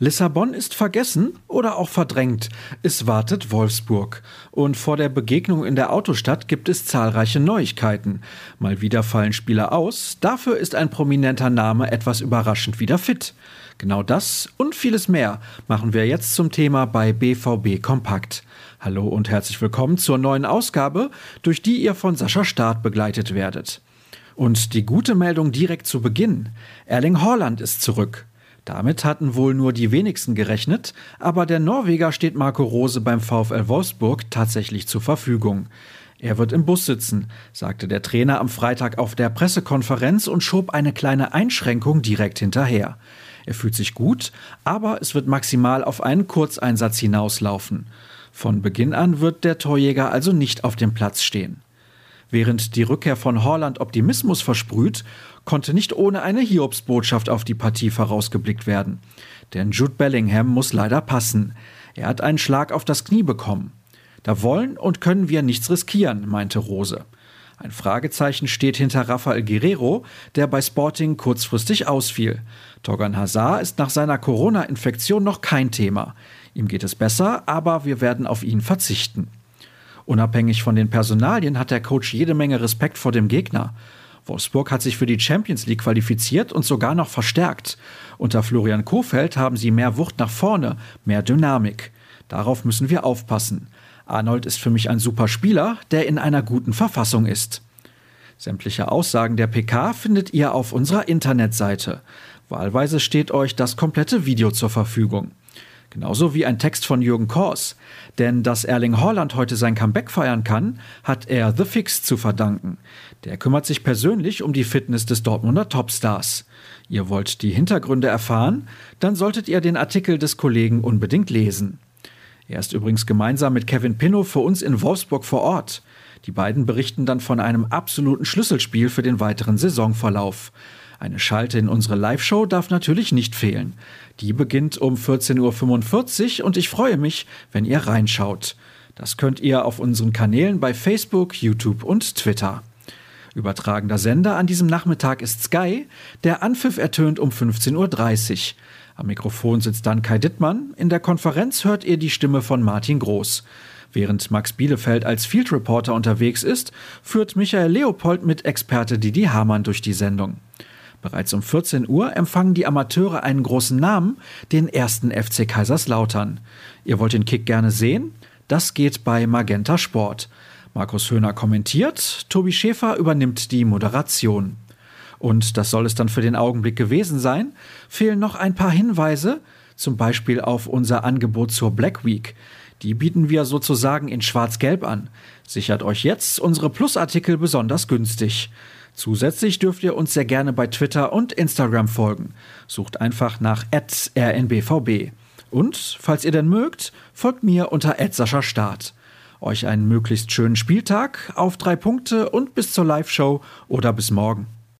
Lissabon ist vergessen oder auch verdrängt. Es wartet Wolfsburg. Und vor der Begegnung in der Autostadt gibt es zahlreiche Neuigkeiten. Mal wieder fallen Spieler aus. Dafür ist ein prominenter Name etwas überraschend wieder fit. Genau das und vieles mehr machen wir jetzt zum Thema bei BVB Kompakt. Hallo und herzlich willkommen zur neuen Ausgabe, durch die ihr von Sascha Staat begleitet werdet. Und die gute Meldung direkt zu Beginn. Erling Haaland ist zurück. Damit hatten wohl nur die wenigsten gerechnet, aber der Norweger steht Marco Rose beim VfL Wolfsburg tatsächlich zur Verfügung. Er wird im Bus sitzen, sagte der Trainer am Freitag auf der Pressekonferenz und schob eine kleine Einschränkung direkt hinterher. Er fühlt sich gut, aber es wird maximal auf einen Kurzeinsatz hinauslaufen. Von Beginn an wird der Torjäger also nicht auf dem Platz stehen. Während die Rückkehr von Horland Optimismus versprüht, konnte nicht ohne eine Hiobsbotschaft auf die Partie vorausgeblickt werden. Denn Jude Bellingham muss leider passen. Er hat einen Schlag auf das Knie bekommen. Da wollen und können wir nichts riskieren, meinte Rose. Ein Fragezeichen steht hinter Rafael Guerrero, der bei Sporting kurzfristig ausfiel. Torgan Hazard ist nach seiner Corona-Infektion noch kein Thema. Ihm geht es besser, aber wir werden auf ihn verzichten. Unabhängig von den Personalien hat der Coach jede Menge Respekt vor dem Gegner. Wolfsburg hat sich für die Champions League qualifiziert und sogar noch verstärkt. Unter Florian Kofeld haben sie mehr Wucht nach vorne, mehr Dynamik. Darauf müssen wir aufpassen. Arnold ist für mich ein super Spieler, der in einer guten Verfassung ist. Sämtliche Aussagen der PK findet ihr auf unserer Internetseite. Wahlweise steht euch das komplette Video zur Verfügung. Genauso wie ein Text von Jürgen Kors. Denn dass Erling Haaland heute sein Comeback feiern kann, hat er The Fix zu verdanken. Der kümmert sich persönlich um die Fitness des Dortmunder Topstars. Ihr wollt die Hintergründe erfahren? Dann solltet ihr den Artikel des Kollegen unbedingt lesen. Er ist übrigens gemeinsam mit Kevin Pinnow für uns in Wolfsburg vor Ort. Die beiden berichten dann von einem absoluten Schlüsselspiel für den weiteren Saisonverlauf. Eine Schalte in unsere Live-Show darf natürlich nicht fehlen. Die beginnt um 14.45 Uhr und ich freue mich, wenn ihr reinschaut. Das könnt ihr auf unseren Kanälen bei Facebook, YouTube und Twitter. Übertragender Sender an diesem Nachmittag ist Sky. Der Anpfiff ertönt um 15.30 Uhr. Am Mikrofon sitzt dann Kai Dittmann. In der Konferenz hört ihr die Stimme von Martin Groß. Während Max Bielefeld als Field Reporter unterwegs ist, führt Michael Leopold mit Experte Didi Hamann durch die Sendung. Bereits um 14 Uhr empfangen die Amateure einen großen Namen, den ersten FC Kaiserslautern. Ihr wollt den Kick gerne sehen? Das geht bei Magenta Sport. Markus Höhner kommentiert, Tobi Schäfer übernimmt die Moderation. Und das soll es dann für den Augenblick gewesen sein. Fehlen noch ein paar Hinweise, zum Beispiel auf unser Angebot zur Black Week. Die bieten wir sozusagen in Schwarz-Gelb an. Sichert euch jetzt unsere Plusartikel besonders günstig. Zusätzlich dürft ihr uns sehr gerne bei Twitter und Instagram folgen. Sucht einfach nach rnbvb. Und, falls ihr denn mögt, folgt mir unter Start. Euch einen möglichst schönen Spieltag, auf drei Punkte und bis zur Live-Show oder bis morgen.